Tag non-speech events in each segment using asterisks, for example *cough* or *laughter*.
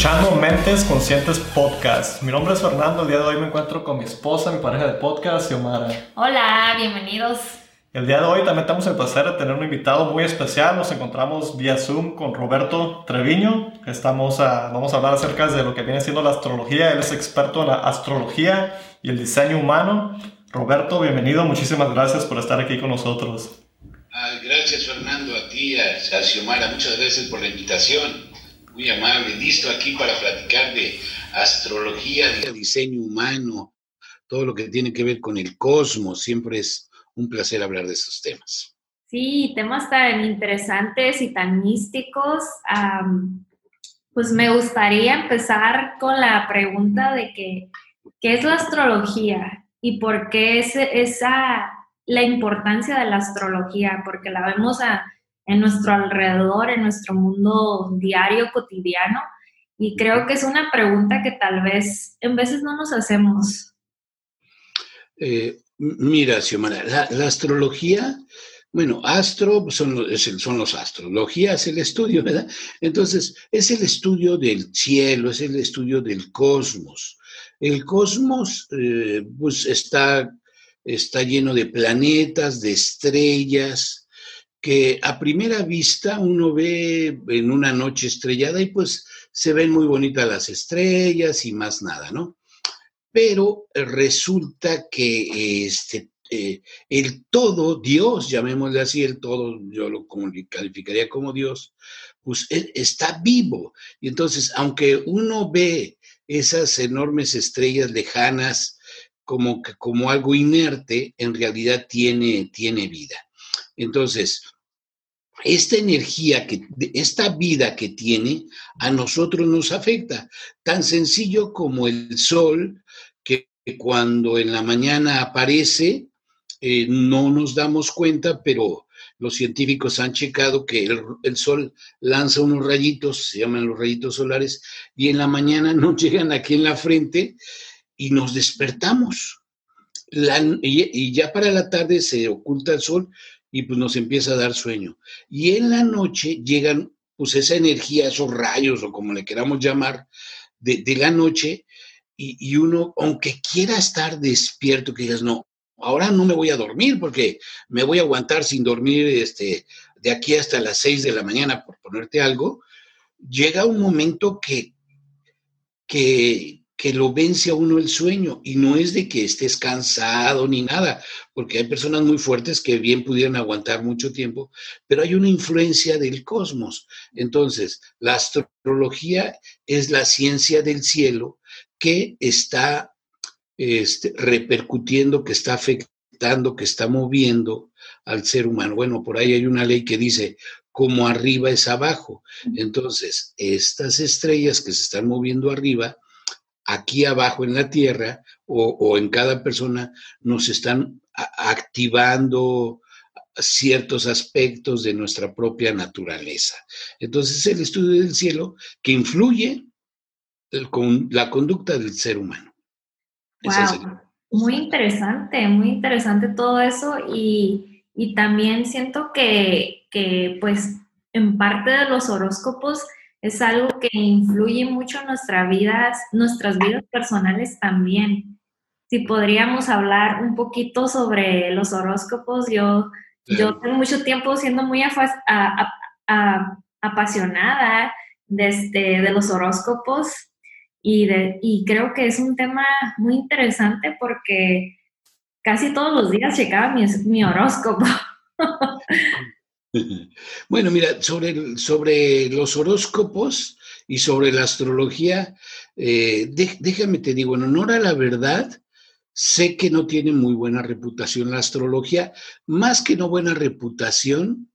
escuchando Mentes Conscientes Podcast. Mi nombre es Fernando. El día de hoy me encuentro con mi esposa, mi pareja de podcast, Xiomara. Hola, bienvenidos. El día de hoy también tenemos el placer de tener un invitado muy especial. Nos encontramos vía Zoom con Roberto Treviño. Estamos a, vamos a hablar acerca de lo que viene siendo la astrología. Él es experto en la astrología y el diseño humano. Roberto, bienvenido. Muchísimas gracias por estar aquí con nosotros. gracias, Fernando, a ti, a, a Xiomara. Muchas gracias por la invitación muy amable, listo aquí para platicar de astrología, diseño humano, todo lo que tiene que ver con el cosmos. Siempre es un placer hablar de esos temas. Sí, temas tan interesantes y tan místicos. pues me gustaría empezar con la pregunta de que, ¿qué es la astrología? ¿Y por qué es esa, la importancia de la astrología? Porque la vemos a en nuestro alrededor, en nuestro mundo diario, cotidiano. Y creo que es una pregunta que tal vez en veces no nos hacemos. Eh, mira, Xiomara, la, astrología, bueno, astro son, son los astrología es el estudio, ¿verdad? Entonces, es el estudio del cielo, es el estudio del cosmos. El cosmos, eh, pues, está, está lleno de planetas, de estrellas, que a primera vista uno ve en una noche estrellada y pues se ven muy bonitas las estrellas y más nada, ¿no? Pero resulta que este, eh, el todo, Dios, llamémosle así, el todo, yo lo calificaría como Dios, pues está vivo. Y entonces, aunque uno ve esas enormes estrellas lejanas como, como algo inerte, en realidad tiene, tiene vida. Entonces, esta energía, que, esta vida que tiene, a nosotros nos afecta. Tan sencillo como el sol, que cuando en la mañana aparece, eh, no nos damos cuenta, pero los científicos han checado que el, sol lanza unos rayitos, se llaman los rayitos solares, y en la mañana *laughs* nos llegan aquí en la frente y nos despertamos. y ya para la tarde se oculta el sol y pues nos empieza a dar sueño. Y en la noche llegan pues esa energía, esos rayos o como le queramos llamar, de, la noche y, uno, aunque quiera estar despierto, que digas, no, ahora no me voy a dormir porque me voy a aguantar sin dormir este, de aquí hasta las 6 de la mañana, por ponerte algo, llega un momento que, que, que lo vence a uno el sueño y no es de que estés cansado ni nada, porque hay personas muy fuertes que bien pudieran aguantar mucho tiempo, pero hay una influencia del cosmos. Entonces, la astrología es la ciencia del cielo que está este, repercutiendo, que está afectando, que está moviendo al ser humano. Bueno, por ahí hay una ley que dice, como arriba es abajo. Entonces, estas estrellas que se están moviendo arriba, aquí abajo en la Tierra o, en cada persona nos están activando ciertos aspectos de nuestra propia naturaleza. Entonces, el estudio del cielo que influye con la conducta del ser humano. Wow. Muy interesante, muy interesante todo eso y, y también siento que, que, pues, en parte de los horóscopos es algo que influye mucho en nuestra vidas, nuestras vidas personales también. Si podríamos hablar un poquito sobre los horóscopos, yo, yo tengo mucho tiempo siendo muy apasionada de, este, de los horóscopos y, de, y creo que es un tema muy interesante porque casi todos los días checaba mi, mi horóscopo. *laughs* *laughs* Bueno, mira, sobre, sobre los horóscopos y sobre la astrología, eh, déjame te digo, en honor a la verdad, sé que no tiene muy buena reputación la astrología, más que no buena reputación,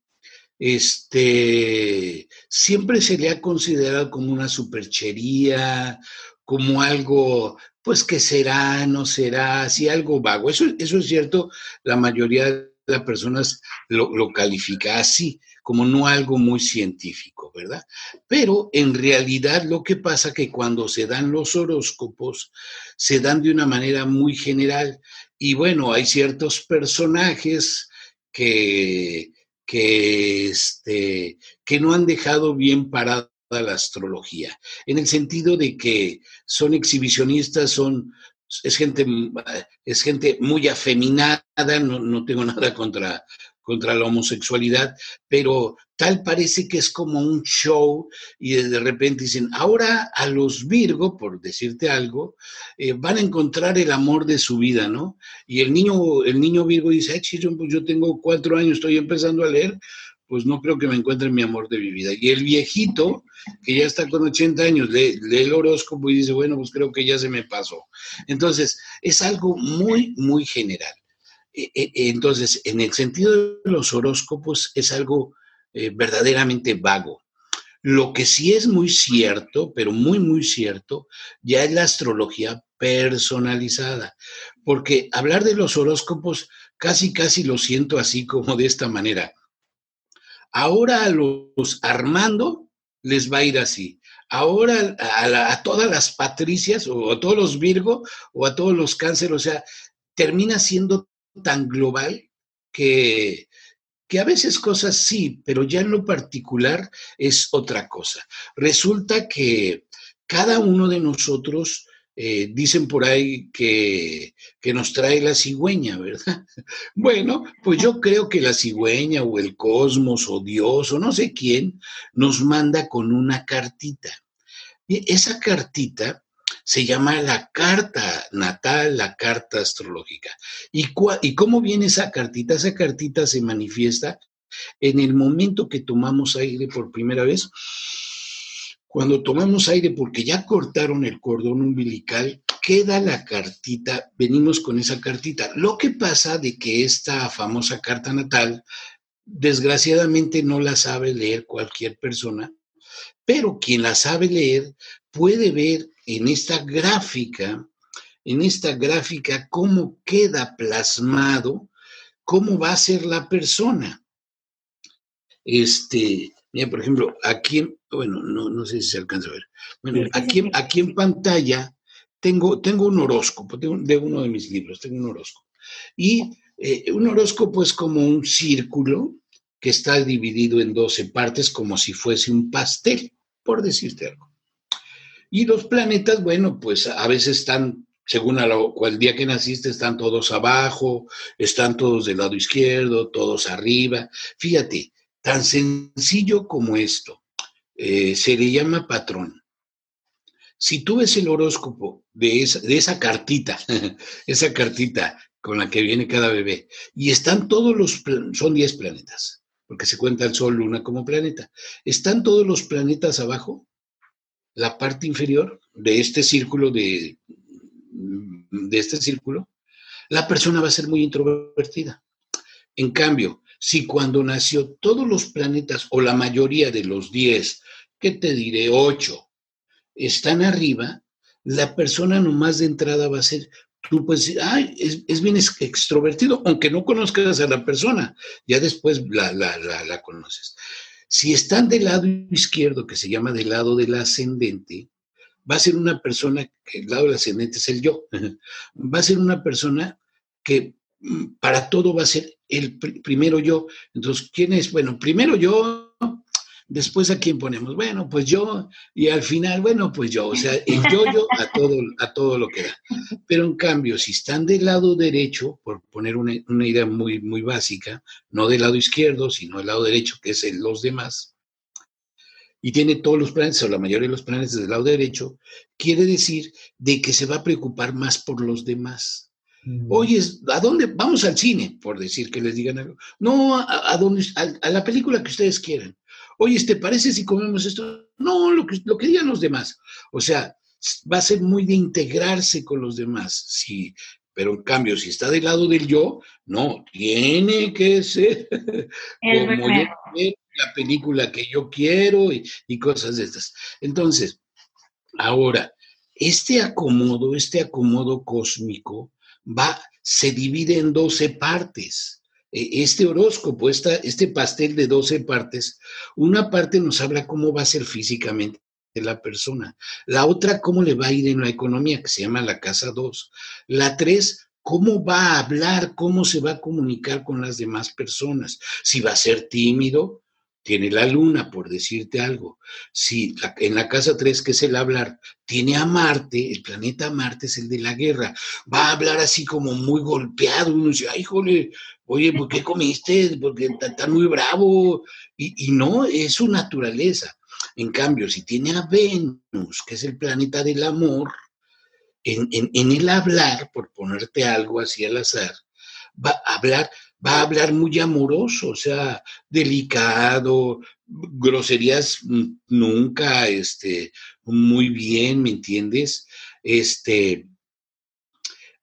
este, siempre se le ha considerado como una superchería, como algo, pues que será, no será, así algo vago. Eso, eso es cierto, la mayoría las personas lo, califica así, como no algo muy científico, ¿verdad? Pero en realidad lo que pasa que cuando se dan los horóscopos, se dan de una manera muy general. Y bueno, hay ciertos personajes que, que, este, que no han dejado bien parado la astrología, en el sentido de que son exhibicionistas, son es gente, es gente muy afeminada, no, no tengo nada contra, contra la homosexualidad, pero tal parece que es como un show y de repente dicen, ahora a los Virgo, por decirte algo, eh, van a encontrar el amor de su vida, ¿no? Y el niño, el niño Virgo dice, Ay, pues yo tengo cuatro años, estoy empezando a leer, pues no creo que me encuentre mi amor de mi vida. Y el viejito, que ya está con 80 años, lee, lee, el horóscopo y dice, bueno, pues creo que ya se me pasó. Entonces, es algo muy, muy general. E, e, entonces, en el sentido de los horóscopos, es algo eh, verdaderamente vago. Lo que sí es muy cierto, pero muy, muy cierto, ya es la astrología personalizada. Porque hablar de los horóscopos casi, casi lo siento así como de esta manera Ahora a los Armando les va a ir así. Ahora a, todas las Patricias o a todos los Virgo o a todos los Cáncer, o sea, termina siendo tan global que, que a veces cosas sí, pero ya en lo particular es otra cosa. Resulta que cada uno de nosotros eh, dicen por ahí que, que, nos trae la cigüeña, ¿verdad? *laughs* Bueno, pues yo creo que la cigüeña o el cosmos o Dios o no sé quién nos manda con una cartita. Y esa cartita se llama la carta natal, la carta astrológica. ¿Y, ¿Y cómo viene esa cartita? Esa cartita se manifiesta en el momento que tomamos aire por primera vez cuando tomamos aire porque ya cortaron el cordón umbilical, queda la cartita, venimos con esa cartita. Lo que pasa de que esta famosa carta natal, desgraciadamente no la sabe leer cualquier persona, pero quien la sabe leer puede ver en esta gráfica, en esta gráfica cómo queda plasmado, cómo va a ser la persona. Este, mira, por ejemplo, aquí bueno, no, sé si se alcanza a ver. Bueno, aquí, aquí en pantalla tengo, tengo un horóscopo de uno de mis libros, tengo un horóscopo. Y eh, un horóscopo es como un círculo que está dividido en 12 partes como si fuese un pastel, por decirte algo. Y los planetas, bueno, pues a veces están, según a lo, el día que naciste, están todos abajo, están todos del lado izquierdo, todos arriba. Fíjate, tan sencillo como esto. Eh, se le llama patrón. Si tú ves el horóscopo de esa, de esa cartita, *laughs* esa cartita con la que viene cada bebé, y están todos los, son 10 planetas, porque se cuenta el Sol, Luna como planeta, están todos los planetas abajo, la parte inferior de este círculo de, de este círculo, la persona va a ser muy introvertida. En cambio, si cuando nació todos los planetas o la mayoría de los 10 ¿qué te diré? Ocho, están arriba, la persona nomás de entrada va a ser, tú puedes decir, ay, es, bien extrovertido, aunque no conozcas a la persona, ya después la, la, conoces. Si están del lado izquierdo, que se llama del lado del ascendente, va a ser una persona, que el lado del ascendente es el yo, *laughs* va a ser una persona que para todo va a ser el primero yo. Entonces, ¿quién es? Bueno, primero yo, Después, ¿a quién ponemos? Bueno, pues yo, y al final, bueno, pues yo, o sea, el yo-yo a todo, a todo lo que da. Pero en cambio, si están del lado derecho, por poner una, idea muy, muy básica, no del lado izquierdo, sino del lado derecho, que es el, los demás, y tiene todos los planetas, o la mayoría de los planetas del lado derecho, quiere decir de que se va a preocupar más por los demás. Oye, ¿a dónde? Vamos al cine, por decir que les digan algo. No, a, a la película que ustedes quieran oye, ¿te parece si comemos esto? No, lo que, lo que digan los demás. O sea, va a ser muy de integrarse con los demás, sí, pero en cambio, si está del lado del yo, no, tiene que ser como la película que yo quiero y, y cosas de estas. Entonces, ahora, este acomodo, este acomodo cósmico, va, se divide en 12 partes. E, este horóscopo, este pastel de 12 partes, una parte nos habla cómo va a ser físicamente la persona, la otra cómo le va a ir en la economía, que se llama la casa 2, la 3 cómo va a hablar, cómo se va a comunicar con las demás personas, si va a ser tímido, tiene la luna, por decirte algo. Si en la casa 3, que es el hablar, tiene a Marte, el planeta Marte es el de la guerra, va a hablar así como muy golpeado, uno dice, ay, jole, oye, ¿por qué comiste? Porque está, muy bravo. Y, no, es su naturaleza. En cambio, si tiene a Venus, que es el planeta del amor, en, en el hablar, por ponerte algo así al azar, va a hablar va a hablar muy amoroso, o sea, delicado, groserías nunca, este, muy bien, ¿me entiendes? Este,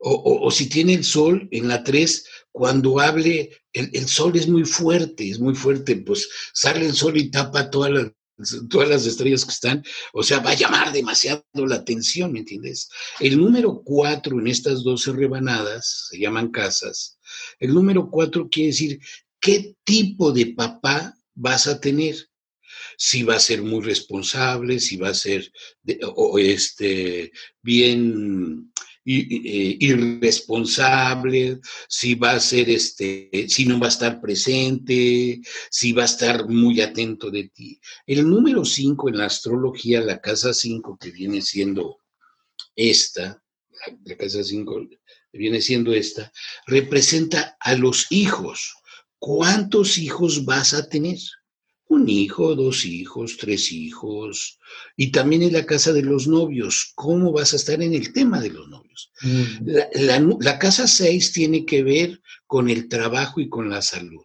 o, si tiene el sol en la 3, cuando hable, el, sol es muy fuerte, es muy fuerte, pues sale el sol y tapa todas las, todas las estrellas que están, o sea, va a llamar demasiado la atención, ¿me entiendes? El número 4 en estas 12 rebanadas, se llaman casas, el número cuatro quiere decir qué tipo de papá vas a tener. Si va a ser muy responsable, si va a ser o, este, bien eh, irresponsable, si va a ser este, si no va a estar presente, si va a estar muy atento de ti. El número cinco en la astrología, la casa cinco que viene siendo esta, la casa cinco viene siendo esta, representa a los hijos. ¿Cuántos hijos vas a tener? Un hijo, dos hijos, tres hijos. Y también en la casa de los novios. ¿Cómo vas a estar en el tema de los novios? Mm. La, casa seis tiene que ver con el trabajo y con la salud.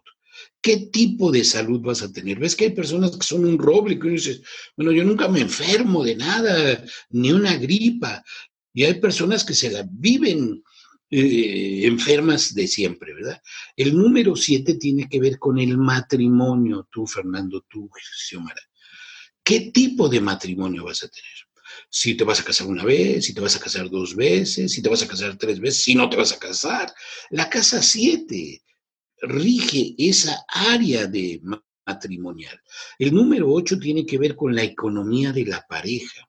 ¿Qué tipo de salud vas a tener? Ves que hay personas que son un roble, que uno dice, bueno, yo nunca me enfermo de nada, ni una gripa. Y hay personas que se la viven eh, enfermas de siempre, ¿verdad? El número siete tiene que ver con el matrimonio, tú, Fernando, tú, Xiomara. ¿Qué tipo de matrimonio vas a tener? Si te vas a casar una vez, si te vas a casar dos veces, si te vas a casar tres veces, si no te vas a casar. La casa siete rige esa área de matrimonial. El número ocho tiene que ver con la economía de la pareja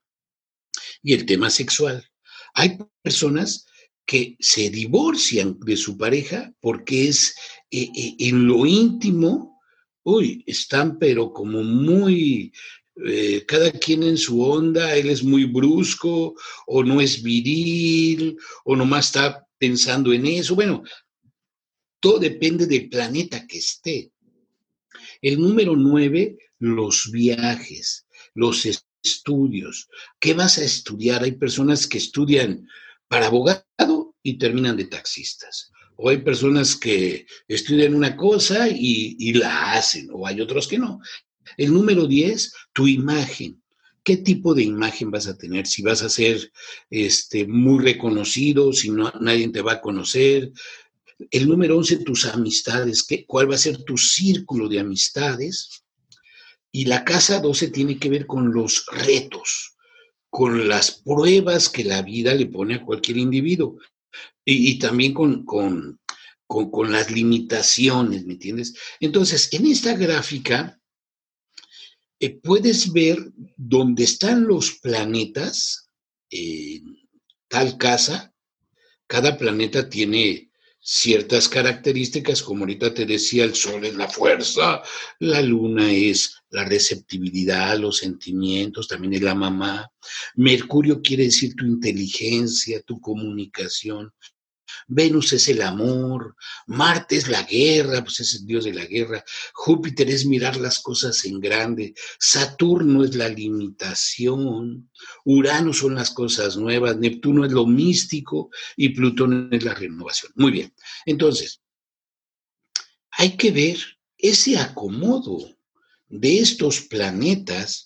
y el tema sexual. Hay personas que se divorcian de su pareja porque es eh, eh, en lo íntimo, uy, están pero como muy, eh, cada quien en su onda, él es muy brusco o no es viril o nomás está pensando en eso. Bueno, todo depende del planeta que esté. El número nueve, los viajes, los estudios. ¿Qué vas a estudiar? Hay personas que estudian para abogado y terminan de taxistas. O hay personas que estudian una cosa y, la hacen, o hay otros que no. El número 10, tu imagen. ¿Qué tipo de imagen vas a tener? Si vas a ser este, muy reconocido, si no, nadie te va a conocer. El número 11, tus amistades. ¿Qué, ¿Cuál va a ser tu círculo de amistades? Y la casa 12 tiene que ver con los retos con las pruebas que la vida le pone a cualquier individuo y, también con, con, con, las limitaciones, ¿me entiendes? Entonces, en esta gráfica eh, puedes ver dónde están los planetas en tal casa. Cada planeta tiene ciertas características, como ahorita te decía, el sol es la fuerza, la luna es la receptividad, los sentimientos, también es la mamá. Mercurio quiere decir tu inteligencia, tu comunicación. Venus es el amor, Marte es la guerra, pues es el dios de la guerra, Júpiter es mirar las cosas en grande, Saturno es la limitación, Urano son las cosas nuevas, Neptuno es lo místico y Plutón es la renovación. Muy bien, entonces, hay que ver ese acomodo de estos planetas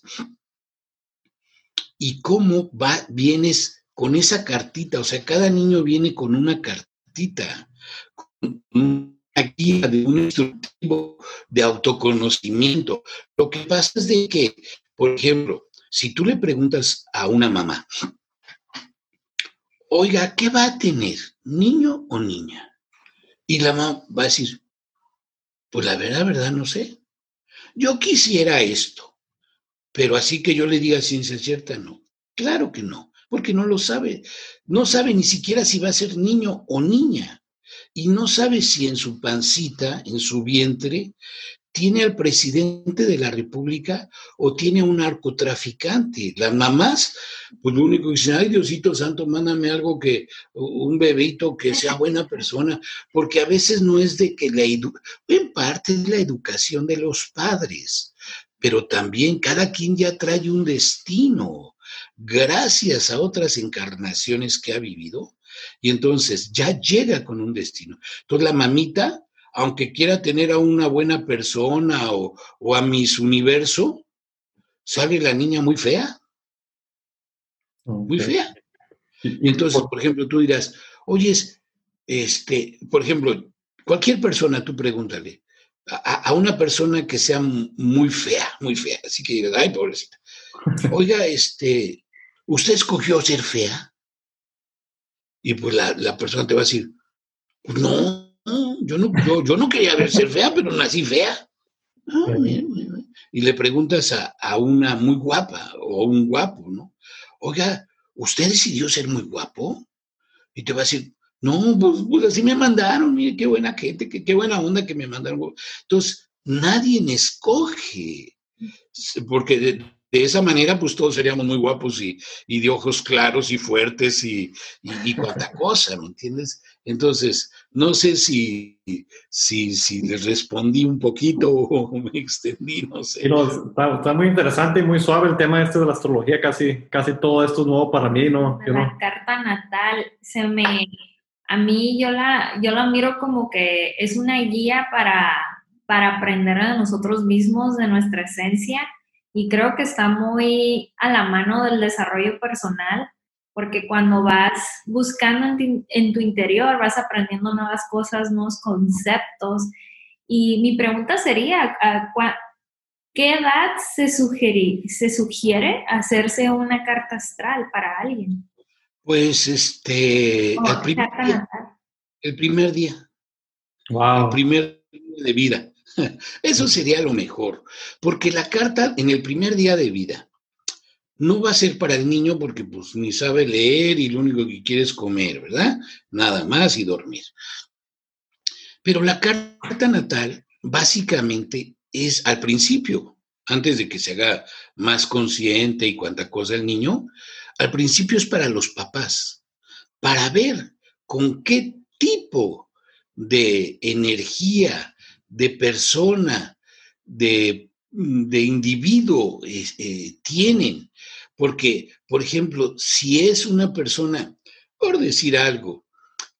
y cómo va, vienes con esa cartita, o sea, cada niño viene con una cartita, con una guía de un instructivo de autoconocimiento. Lo que pasa es de que, por ejemplo, si tú le preguntas a una mamá, oiga, ¿qué va a tener, niño o niña? Y la mamá va a decir, pues la verdad, verdad, no sé. Yo quisiera esto, pero así que yo le diga ciencia cierta, no. Claro que no porque no lo sabe. No sabe ni siquiera si va a ser niño o niña. Y no sabe si en su pancita, en su vientre, tiene al presidente de la República o tiene a un narcotraficante. Las mamás, pues lo único que dicen, ay Diosito Santo, mándame algo que, un bebito que sea *laughs* buena persona, porque a veces no es de que la en parte es la educación de los padres, pero también cada quien ya trae un destino, gracias a otras encarnaciones que ha vivido, y entonces ya llega con un destino. Entonces la mamita aunque quiera tener a una buena persona o, a mis universo, sale la niña muy fea. Muy fea. Y entonces, por ejemplo, tú dirás, oyes, este, por ejemplo, cualquier persona, tú pregúntale, a, una persona que sea muy fea, muy fea, así que digas, ay, pobrecita, *laughs* oiga, este, ¿usted escogió ser fea? Y pues la, la persona te va a decir, pues no, yo no, yo, no quería ver ser fea, pero nací fea. Ah, y le preguntas a, una muy guapa o un guapo, ¿no? Oiga, ¿usted decidió ser muy guapo? Y te va a decir, no, pues, pues así me mandaron, mire qué buena gente, qué, qué buena onda que me mandaron. Entonces, nadie me escoge, porque de, esa manera, pues todos seríamos muy guapos y, de ojos claros y fuertes y, y, cuanta cosa, ¿me entiendes? Entonces, no sé si, si, si les respondí un poquito *laughs* o me extendí, no sé. está, muy interesante y muy suave el tema este de la astrología, casi, casi todo esto es nuevo para mí, ¿no? la carta natal, se me, a mí yo la, yo la miro como que es una guía para, para aprender de nosotros mismos, de nuestra esencia, y creo que está muy a la mano del desarrollo personal porque cuando vas buscando en, tu interior, vas aprendiendo nuevas cosas, nuevos conceptos. Y mi pregunta sería, ¿qué edad se, se sugiere hacerse una carta astral para alguien? Pues este, el primer, día, el primer día. Wow. El primer día de vida. *laughs* Eso sería lo mejor, porque la carta en el primer día de vida no va a ser para el niño porque pues ni sabe leer y lo único que quiere es comer, ¿verdad? Nada más y dormir. Pero la carta natal básicamente es al principio, antes de que se haga más consciente y cuánta cosa el niño, al principio es para los papás, para ver con qué tipo de energía, de persona, de, individuo eh, tienen. Porque, por ejemplo, si es una persona, por decir algo,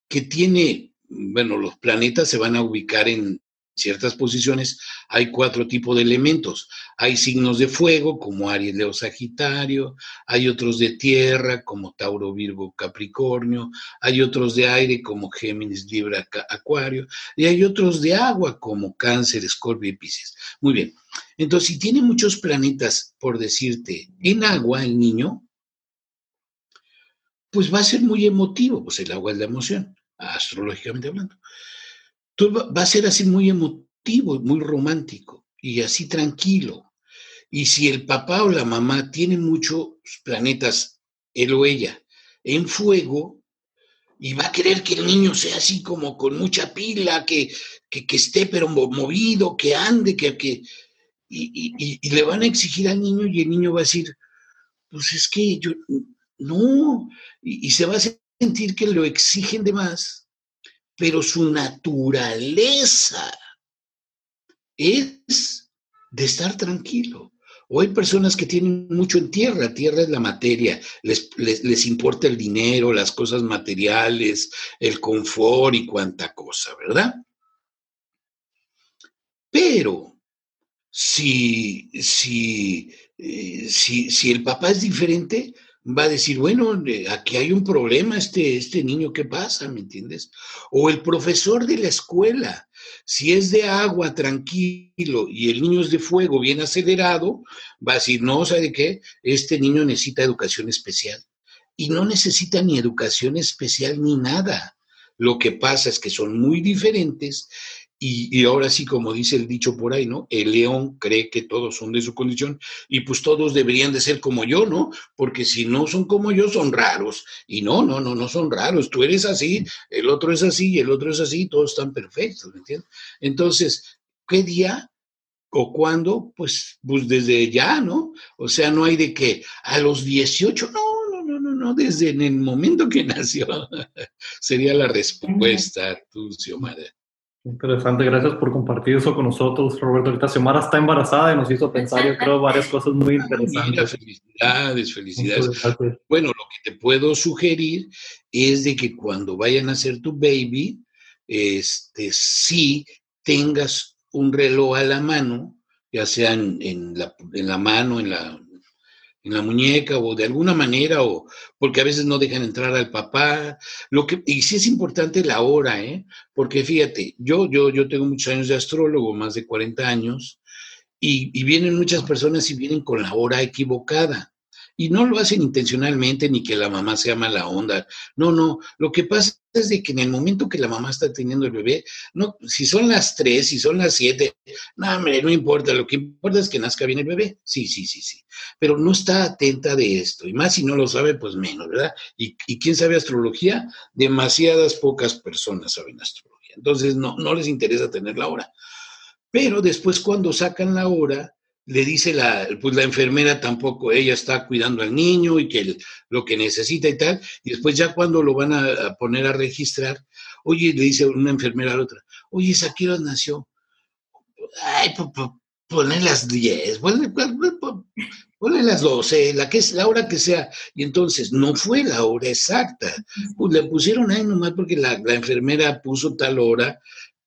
que tiene, bueno, los planetas se van a ubicar en ciertas posiciones, hay cuatro tipos de elementos. Hay signos de fuego, como Aries, Leo, Sagitario, hay otros de tierra, como Tauro, Virgo, Capricornio, hay otros de aire, como Géminis, Libra, Acuario, y hay otros de agua, como Cáncer, Escorpio y Pisces. Muy bien. Entonces, si tiene muchos planetas, por decirte, en agua el niño, pues va a ser muy emotivo, pues el agua es la emoción, astrológicamente hablando. Entonces va a ser así muy emotivo, muy romántico y así tranquilo. Y si el papá o la mamá tienen muchos planetas, él o ella, en fuego, y va a querer que el niño sea así como con mucha pila, que, que, esté pero movido, que ande, que, que, y, le van a exigir al niño y el niño va a decir, pues es que yo, no, y, se va a sentir que lo exigen de más, pero su naturaleza es de estar tranquilo. O hay personas que tienen mucho en tierra, tierra es la materia, les, les, importa el dinero, las cosas materiales, el confort y cuánta cosa, ¿verdad? Pero si, si, eh, si, si el papá es diferente, va a decir, bueno, aquí hay un problema, este, este niño, ¿qué pasa? ¿Me entiendes? O el profesor de la escuela, si es de agua, tranquilo, y el niño es de fuego, bien acelerado, va a decir, no, ¿sabe qué? Este niño necesita educación especial. Y no necesita ni educación especial ni nada. Lo que pasa es que son muy diferentes y, ahora sí, como dice el dicho por ahí, ¿no? El león cree que todos son de su condición y pues todos deberían de ser como yo, ¿no? Porque si no son como yo, son raros. Y no, no, no, no son raros. Tú eres así, el otro es así y el otro es así, todos están perfectos, ¿me entiendes? Entonces, ¿qué día? ¿O cuándo? Pues, pues desde ya, ¿no? O sea, no hay de que a los 18, no, no, no, no, no, desde en el momento que *laughs* nació sería la respuesta, tú, Xiomara. Interesante, gracias por compartir eso con nosotros, Roberto. Ahorita Xiomara está embarazada y nos hizo pensar, yo creo, varias cosas muy interesantes. felicidades, felicidades. Bueno, lo que te puedo sugerir es de que cuando vayan a hacer tu baby, este, sí tengas un reloj a la mano, ya sea en, la, en la mano, en la, en la muñeca o de alguna manera, o porque a veces no dejan entrar al papá. Lo que, y sí es importante la hora, ¿eh? Porque fíjate, yo, yo, yo tengo muchos años de astrólogo, más de 40 años, y, y vienen muchas personas y vienen con la hora equivocada. Y no lo hacen intencionalmente ni que la mamá sea mala onda. No, no. Lo que pasa es de que en el momento que la mamá está teniendo el bebé, no, si son las tres, si son las siete, no, hombre, no importa. Lo que importa es que nazca bien el bebé. Sí, sí, sí, sí. Pero no está atenta de esto. Y más si no lo sabe, pues menos, ¿verdad? Y, y quién sabe astrología, demasiadas pocas personas saben astrología. Entonces no, no les interesa tener la hora. Pero después cuando sacan la hora, le dice la, pues la enfermera tampoco, ella está cuidando al niño y que lo que necesita y tal, y después ya cuando lo van a, poner a registrar, oye, le dice una enfermera a la otra, oye, ¿esa qué hora nació? Ay, ponle las 10, ponle, las 12, la, que es, la hora que sea. Y entonces no fue la hora exacta. Pues le pusieron ahí nomás porque la, la enfermera puso tal hora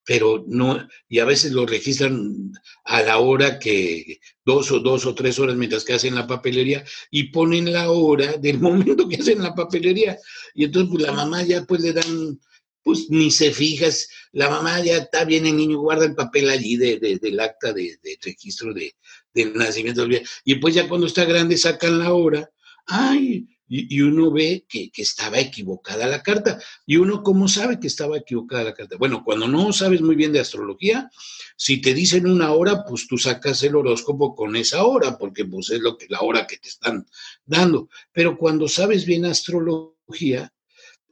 pero no, y a veces lo registran a la hora que, dos o dos o tres horas mientras que hacen la papelería, y ponen la hora del *laughs* momento que hacen la papelería. Y entonces pues la mamá ya pues le dan, pues ni se fijas, la mamá ya está bien, el niño guarda el papel allí de, del acta de, de registro de, del nacimiento Y pues ya cuando está grande sacan la hora, ay, y, uno ve que, estaba equivocada la carta. ¿Y uno cómo sabe que estaba equivocada la carta? Bueno, cuando no sabes muy bien de astrología, si te dicen una hora, pues tú sacas el horóscopo con esa hora, porque pues es lo que, la hora que te están dando. Pero cuando sabes bien astrología,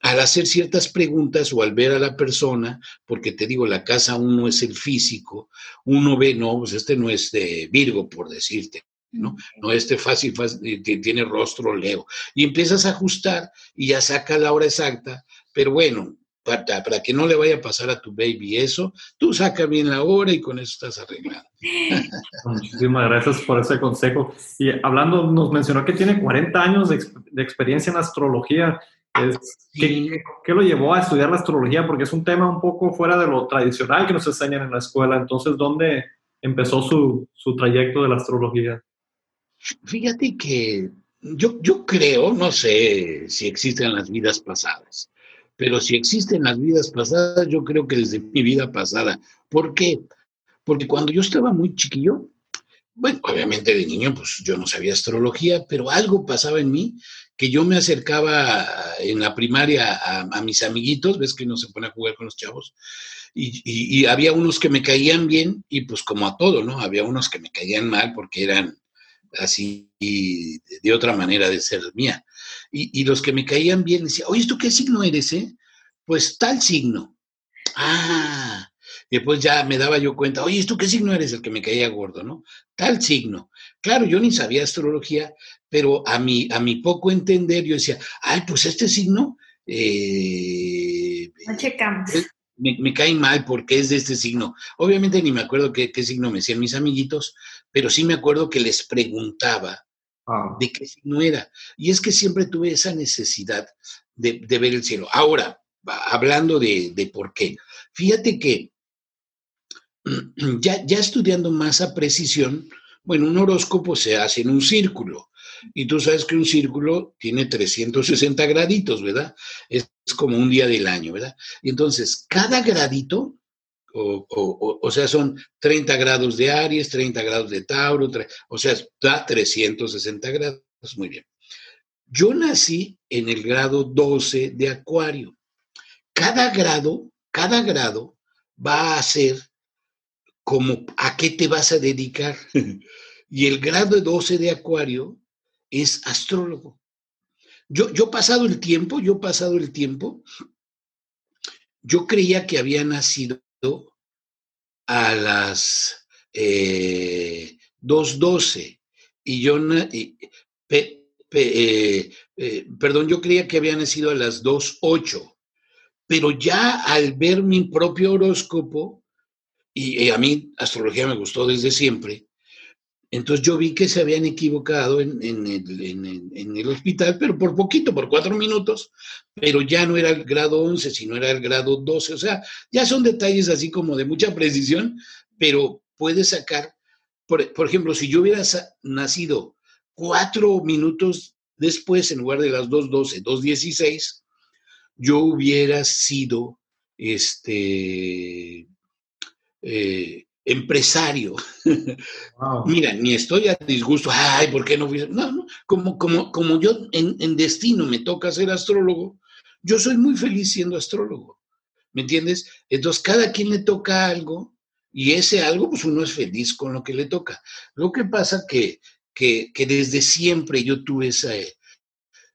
al hacer ciertas preguntas o al ver a la persona, porque te digo, la casa uno es el físico, uno ve, no, pues este no es de Virgo, por decirte, ¿no? No este fácil, fácil, tiene rostro Leo. Y empiezas a ajustar y ya saca la hora exacta, pero bueno, para, para, que no le vaya a pasar a tu baby eso, tú saca bien la hora y con eso estás arreglado. *laughs* Muchísimas gracias por ese consejo. Y hablando, nos mencionó que tiene 40 años de, de experiencia en astrología. ¿qué, ¿qué, lo llevó a estudiar la astrología? Porque es un tema un poco fuera de lo tradicional que nos enseñan en la escuela. Entonces, ¿dónde empezó su, su trayecto de la astrología? Fíjate que yo, yo creo, no sé si existen las vidas pasadas, pero si existen las vidas pasadas, yo creo que desde mi vida pasada. ¿Por qué? Porque cuando yo estaba muy chiquillo, bueno, obviamente de niño, pues yo no sabía astrología, pero algo pasaba en mí que yo me acercaba en la primaria a, mis amiguitos, ves que no se pone a jugar con los chavos, y, y, había unos que me caían bien, y pues como a todo, ¿no? Había unos que me caían mal porque eran así de otra manera de ser mía. Y, los que me caían bien decían, oye, ¿tú qué signo eres, eh? Pues tal signo. Ah, y después ya me daba yo cuenta, oye, ¿tú qué signo eres? El que me caía gordo, ¿no? Tal signo. Claro, yo ni sabía astrología, pero a mi, a mi poco entender yo decía, ay, pues este signo... Eh, checamos me, cae mal porque es de este signo. Obviamente ni me acuerdo qué, signo me decían mis amiguitos, pero sí me acuerdo que les preguntaba ah. de qué signo era. Y es que siempre tuve esa necesidad de, ver el cielo. Ahora, hablando de, por qué, fíjate que *clears throat* ya, ya estudiando más a precisión, bueno, un horóscopo se hace en un círculo. Y tú sabes que un círculo tiene 360 graditos, ¿verdad? Es, como un día del año, ¿verdad? Y entonces, cada gradito, o, sea, son 30 grados de Aries, 30 grados de Tauro, o sea, da 360 grados. Muy bien. Yo nací en el grado 12 de Acuario. Cada grado, cada grado va a ser como a qué te vas a dedicar. *laughs* y el grado 12 de Acuario es astrólogo. Yo, yo pasado el tiempo, yo pasado el tiempo, yo creía que había nacido a las 2.12 y yo, eh, eh, perdón, yo creía que había nacido a las 2.08, pero ya al ver mi propio horóscopo, y, a mí astrología me gustó desde siempre, entonces yo vi que se habían equivocado en, el, hospital, pero por poquito, por cuatro minutos, pero ya no era el grado 11, sino era el grado 12. O sea, ya son detalles así como de mucha precisión, pero puedes sacar, por, por ejemplo, si yo hubiera nacido cuatro minutos después, en lugar de las 2.12, 2.16, yo hubiera sido este, eh, empresario. *laughs* Mira, ni estoy a disgusto, ay, ¿por qué no fui? No, no, como, como, como yo en, en, destino me toca ser astrólogo, yo soy muy feliz siendo astrólogo, ¿me entiendes? Entonces, cada quien le toca algo y ese algo, pues uno es feliz con lo que le toca. Lo que pasa que que, desde siempre yo tuve ese,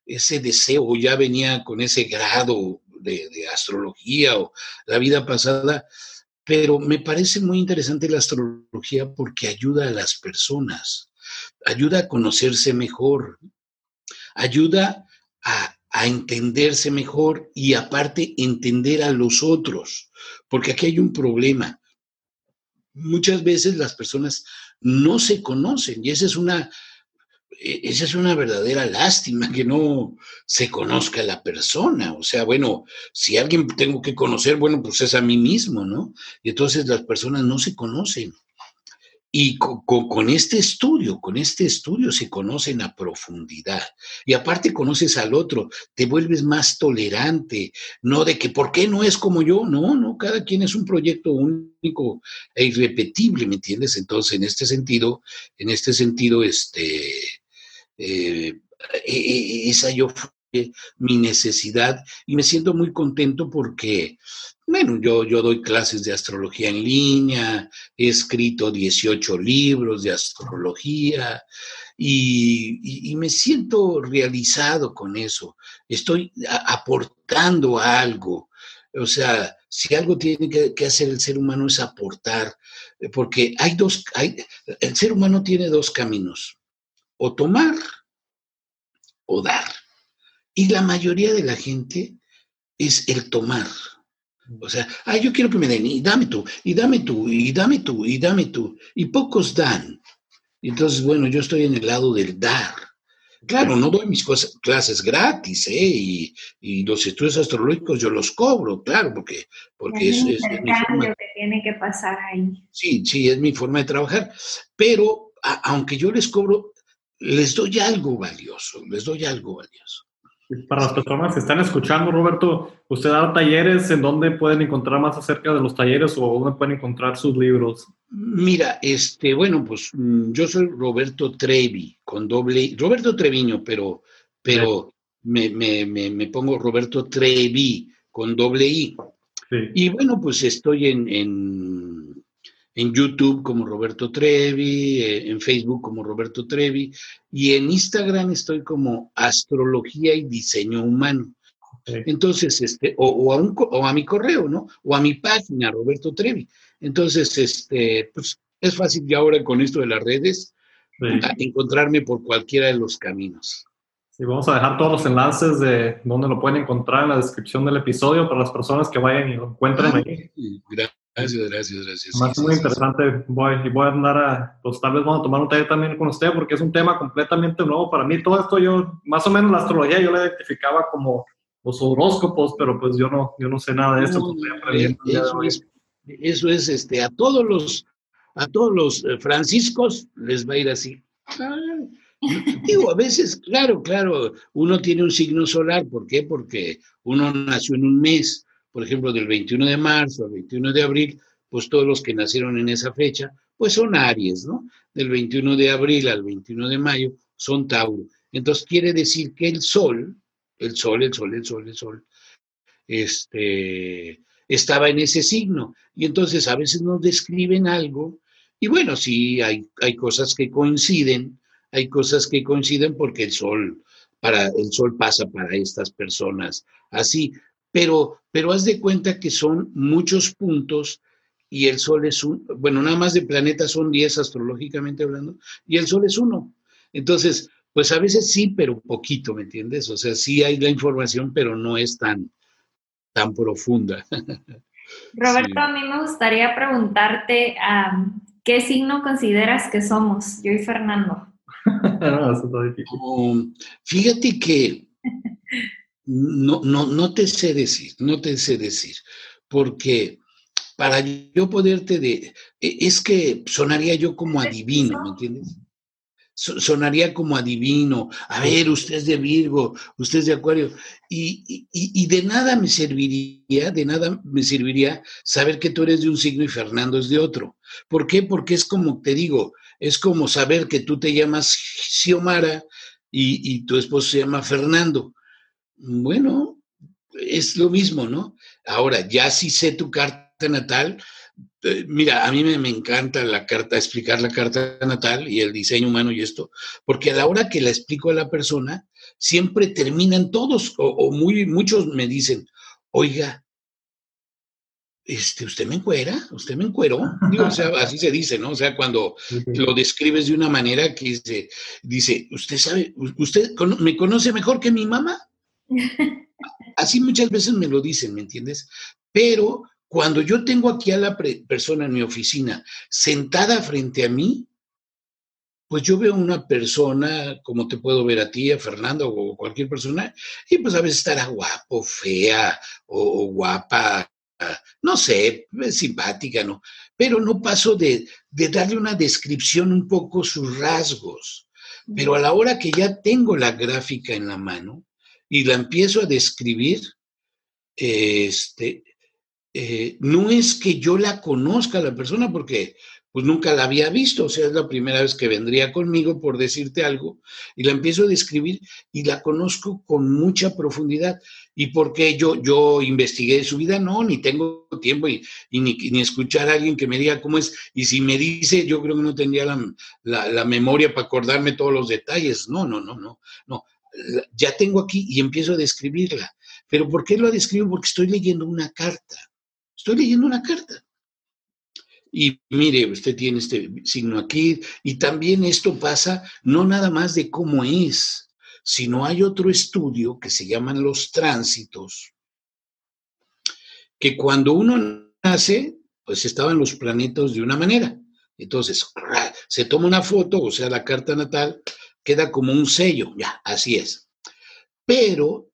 ese deseo, ya venía con ese grado de, astrología o la vida pasada, pero me parece muy interesante la astrología porque ayuda a las personas, ayuda a conocerse mejor, ayuda a, entenderse mejor y aparte entender a los otros, porque aquí hay un problema. Muchas veces las personas no se conocen y esa es una, esa es una verdadera lástima que no se conozca la persona. O sea, bueno, si alguien tengo que conocer, bueno, pues es a mí mismo, ¿no? Y entonces las personas no se conocen. Y con, este estudio, con este estudio se conocen a profundidad. Y aparte conoces al otro, te vuelves más tolerante, no de que, ¿por qué no es como yo? No, no, cada quien es un proyecto único e irrepetible, ¿me entiendes? Entonces, en este sentido, en este sentido, este, eh, e, e, esa yo fue mi necesidad y me siento muy contento porque bueno, yo, yo doy clases de astrología en línea, he escrito 18 libros de astrología y, me siento realizado con eso. Estoy aportando algo. O sea, si algo tiene que, hacer el ser humano es aportar, porque hay dos, hay, el ser humano tiene dos caminos, o tomar o dar. Y la mayoría de la gente es el tomar. O sea, ay, yo quiero que me den, y dame tú, y dame tú, y dame tú, y dame tú. Y pocos dan. Entonces, bueno, yo estoy en el lado del dar. Claro, no doy mis cosas, clases gratis, ¿eh? Y, y, los estudios astrológicos yo los cobro, claro, porque, porque es, es, mi forma. que tiene que pasar ahí. Sí, sí, es mi forma de trabajar. Pero aunque yo les cobro, les doy algo valioso, les doy algo valioso. Para las personas que están escuchando, Roberto, ¿usted da talleres en dónde pueden encontrar más acerca de los talleres o dónde pueden encontrar sus libros? Mira, este, bueno, pues mm, yo soy Roberto Trevi, con doble, Roberto Treviño, pero, pero me, me, me, pongo Roberto Trevi, con doble I. Y bueno, pues estoy en, en en YouTube como Roberto Trevi, eh, en Facebook como Roberto Trevi y en Instagram estoy como Astrología y Diseño Humano. Entonces, este, o, a mi correo, ¿no? O a mi página, Roberto Trevi. Entonces, este, pues es fácil ya ahora con esto de las redes encontrarme por cualquiera de los caminos. Sí, vamos a dejar todos los enlaces de donde lo pueden encontrar en la descripción del episodio para las personas que vayan y lo encuentren ahí. Gracias. Gracias, gracias, gracias. Más muy interesante, voy, y voy a andar a, pues tal vez vamos a tomar un taller también con usted porque es un tema completamente nuevo para mí. Todo esto yo, más o menos la astrología yo la identificaba como los horóscopos, pero pues yo no, yo no sé nada de esto. eso, es, eso es, este, a todos los, a todos los eh, franciscos les va a ir así. Digo, a veces, claro, claro, uno tiene un signo solar, ¿por qué? Porque uno nació en un mes, por ejemplo, del 21 de marzo al 21 de abril, pues todos los que nacieron en esa fecha, pues son Aries, ¿no? Del 21 de abril al 21 de mayo son Tauro. Entonces quiere decir que el Sol, el Sol, el Sol, el Sol, el Sol, este, estaba en ese signo. Y entonces a veces nos describen algo, y bueno, sí, hay, hay cosas que coinciden, hay cosas que coinciden porque el Sol, para, el Sol pasa para estas personas así pero, pero haz de cuenta que son muchos puntos y el Sol es un, bueno, nada más de planetas son 10 astrológicamente hablando, y el Sol es uno. Entonces, pues a veces sí, pero poquito, ¿me entiendes? O sea, sí hay la información, pero no es tan, tan profunda. *laughs* Roberto, a mí me gustaría preguntarte, ¿qué signo consideras que somos, yo y Fernando? *laughs* Um, fíjate que *laughs* no, no, no te sé decir, no te sé decir, porque para yo poderte de, e, es que sonaría yo como adivino, ¿me entiendes? Sonaría como adivino, a ver, usted es de Virgo, usted es de Acuario, y, y, de nada me serviría, de nada me serviría saber que tú eres de un signo y Fernando es de otro. ¿Por qué? Porque es como, te digo, es como saber que tú te llamas Xiomara y, y tu esposo se llama Fernando. Bueno, es lo mismo, ¿no? Ahora, ya si sé tu carta natal, eh, mira, a mí me, encanta la carta, explicar la carta natal y el diseño humano y esto, porque a la hora que la explico a la persona, siempre terminan todos, o, muy, muchos me dicen, oiga, este, ¿usted me encuera? ¿Usted me encueró? o sea, *laughs* así se dice, ¿no? O sea, cuando lo describes de una manera que dice, dice, ¿usted sabe, usted me conoce mejor que mi mamá? *laughs* Así muchas veces me lo dicen, ¿me entiendes? Pero cuando yo tengo aquí a la persona en mi oficina sentada frente a mí, pues yo veo una persona, como te puedo ver a ti, a Fernando o cualquier persona, y pues a veces estará guapo, fea o, guapa, no sé, simpática, ¿no? Pero no paso de, de darle una descripción un poco sus rasgos. Pero a la hora que ya tengo la gráfica en la mano y la empiezo a describir, este, eh, no es que yo la conozca a la persona porque pues nunca la había visto, o sea, es la primera vez que vendría conmigo por decirte algo y la empiezo a describir y la conozco con mucha profundidad. ¿Y porque yo, yo investigué su vida? No, ni tengo tiempo y, ni, escuchar a alguien que me diga cómo es. Y si me dice, yo creo que no tendría la, la memoria para acordarme todos los detalles. No, no, no, no, no. Ya tengo aquí y empiezo a describirla. ¿Pero por qué lo describo? Porque estoy leyendo una carta Estoy leyendo una carta. Y mire, usted tiene este signo aquí, y también esto pasa no nada más de cómo es, sino hay otro estudio que se llaman los tránsitos, que cuando uno nace, pues estaban los planetas de una manera. Entonces, se toma una foto, o sea, la carta natal, queda como un sello, ya, así es. Pero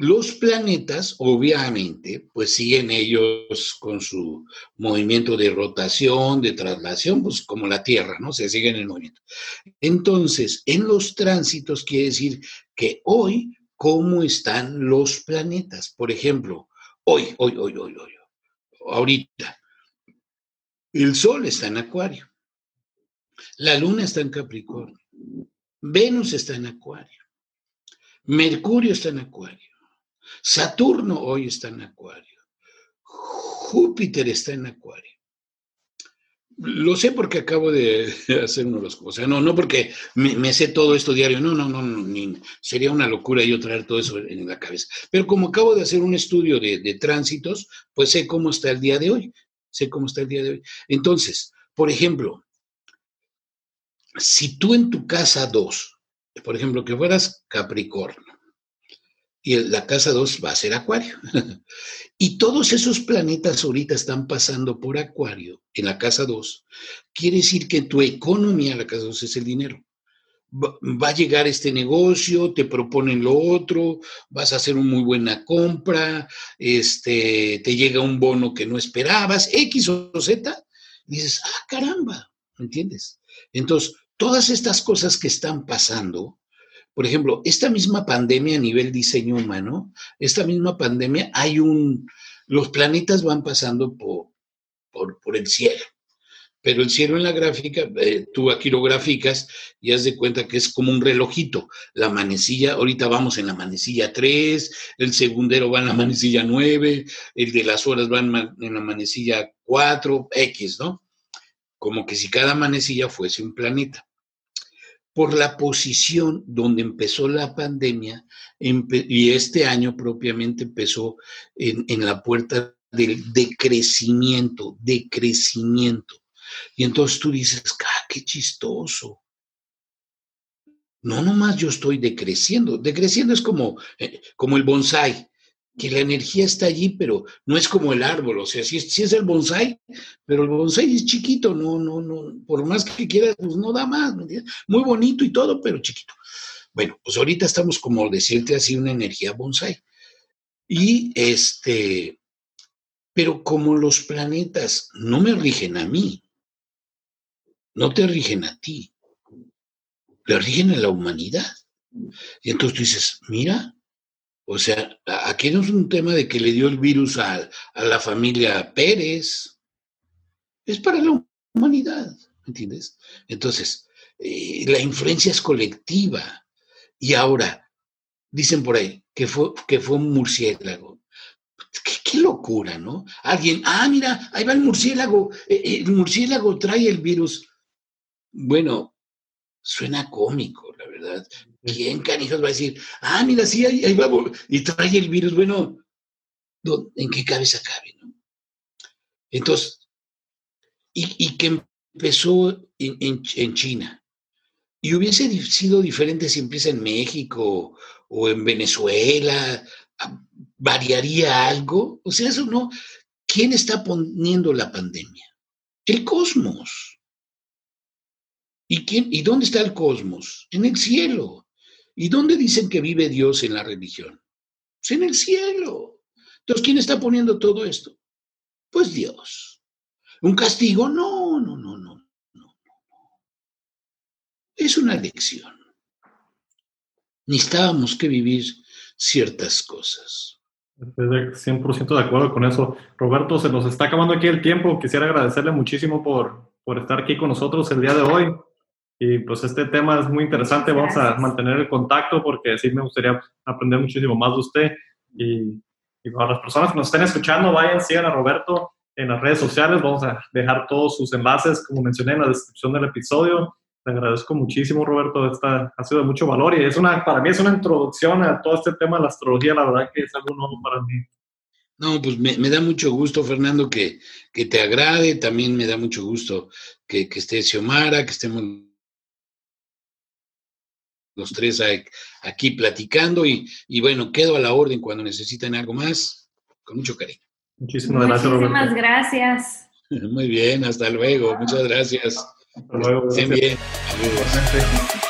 los planetas, obviamente, pues siguen ellos con su movimiento de rotación, de traslación, pues como la Tierra, ¿no? Se siguen en el movimiento. Entonces, en los tránsitos quiere decir que hoy, ¿cómo están los planetas? Por ejemplo, hoy, hoy, hoy, hoy, hoy, ahorita, el Sol está en Acuario, la Luna está en Capricornio, Venus está en Acuario, Mercurio está en Acuario. Saturno hoy está en Acuario. Júpiter está en Acuario. Lo sé porque acabo de *laughs* hacer uno de los cosas. No, no porque me, sé todo esto diario. No, no, no, sería una locura yo traer todo eso en la cabeza. Pero como acabo de hacer un estudio de tránsitos, pues sé cómo está el día de hoy. Sé cómo está el día de hoy. Entonces, por ejemplo, si tú en tu casa 2, por ejemplo, que fueras Capricornio, y la casa 2 va a ser Acuario. *laughs* y todos esos planetas ahorita están pasando por Acuario en la casa 2. Quiere decir que tu economía, la casa 2 es el dinero. Va, a llegar este negocio, te proponen lo otro, vas a hacer una muy buena compra, este, te llega un bono que no esperabas, X o Z, y dices, ah, caramba, ¿me entiendes? Entonces, todas estas cosas que están pasando, por ejemplo, esta misma pandemia a nivel diseño humano, esta misma pandemia, hay un, los planetas van pasando por, por, el cielo, pero el cielo en la gráfica, eh, tú aquí lo graficas y haz de cuenta que es como un relojito. La manecilla, ahorita vamos en la manecilla 3, el segundero va en la manecilla 9, el de las horas va en, en la manecilla 4, X, ¿no? Como que si cada manecilla fuese un planeta por la posición donde empezó la pandemia y este año propiamente empezó en, la puerta del decrecimiento, decrecimiento. Y entonces tú dices, ¡ah, qué chistoso! No, nomás yo estoy decreciendo. Decreciendo es como, eh, como el bonsai, que la energía está allí, pero no es como el árbol. O sea, si es, es el bonsai, pero el bonsai es chiquito, no, no, no, por más que quieras, pues no da más, Muy bonito y todo, pero chiquito. Bueno, pues ahorita estamos como decirte así una energía bonsai. Y este, pero como los planetas no me rigen a mí, no te rigen a ti, le rigen a la humanidad. Y entonces tú dices, mira, o sea, aquí no es un tema de que le dio el virus a, la familia Pérez, es para la humanidad, ¿entiendes? Entonces, eh, la influencia es colectiva. Y ahora, dicen por ahí, que fue, que fue un murciélago. Qué, locura, ¿no? Alguien, ah, mira, ahí va el murciélago, eh, eh, el murciélago trae el virus. Bueno, suena cómico, verdad. ¿Quién canijos va a decir, ah, mira, sí, ahí, va, y trae el virus? Bueno, ¿en qué cabeza cabe, no? Entonces, y, que empezó en, en China, y hubiese sido diferente si empieza en México o en Venezuela, ¿variaría algo? O sea, eso no. ¿Quién está poniendo la pandemia? El cosmos. ¿Y, quién, ¿Y dónde está el cosmos? En el cielo. ¿Y dónde dicen que vive Dios en la religión? Pues en el cielo. Entonces, ¿quién está poniendo todo esto? Pues Dios. ¿Un castigo? No, no, no, no es una lección. Necesitábamos que vivir ciertas cosas. Estoy 100% de acuerdo con eso. Roberto, se nos está acabando aquí el tiempo. Quisiera agradecerle muchísimo por, por estar aquí con nosotros el día de hoy. Y pues este tema es muy interesante. Vamos a mantener el contacto porque sí me gustaría aprender muchísimo más de usted. Y, y para las personas que nos estén escuchando, vayan, sigan a Roberto en las redes sociales. Vamos a dejar todos sus enlaces, como mencioné en la descripción del episodio. Te agradezco muchísimo, Roberto. Esta ha sido de mucho valor y es una, para mí es una introducción a todo este tema de la astrología. La verdad que es algo nuevo para mí. No, pues me, da mucho gusto, Fernando, que, que, te agrade. También me da mucho gusto que, que esté Xiomara, que estemos los tres aquí platicando. Y, y, bueno, quedo a la orden cuando necesiten algo más. Con mucho cariño. Muchísimas gracias, Roberto. Muchísimas gracias. *laughs* Muy bien, hasta luego. Muchas gracias. Hasta luego. Estén bien. Adiós.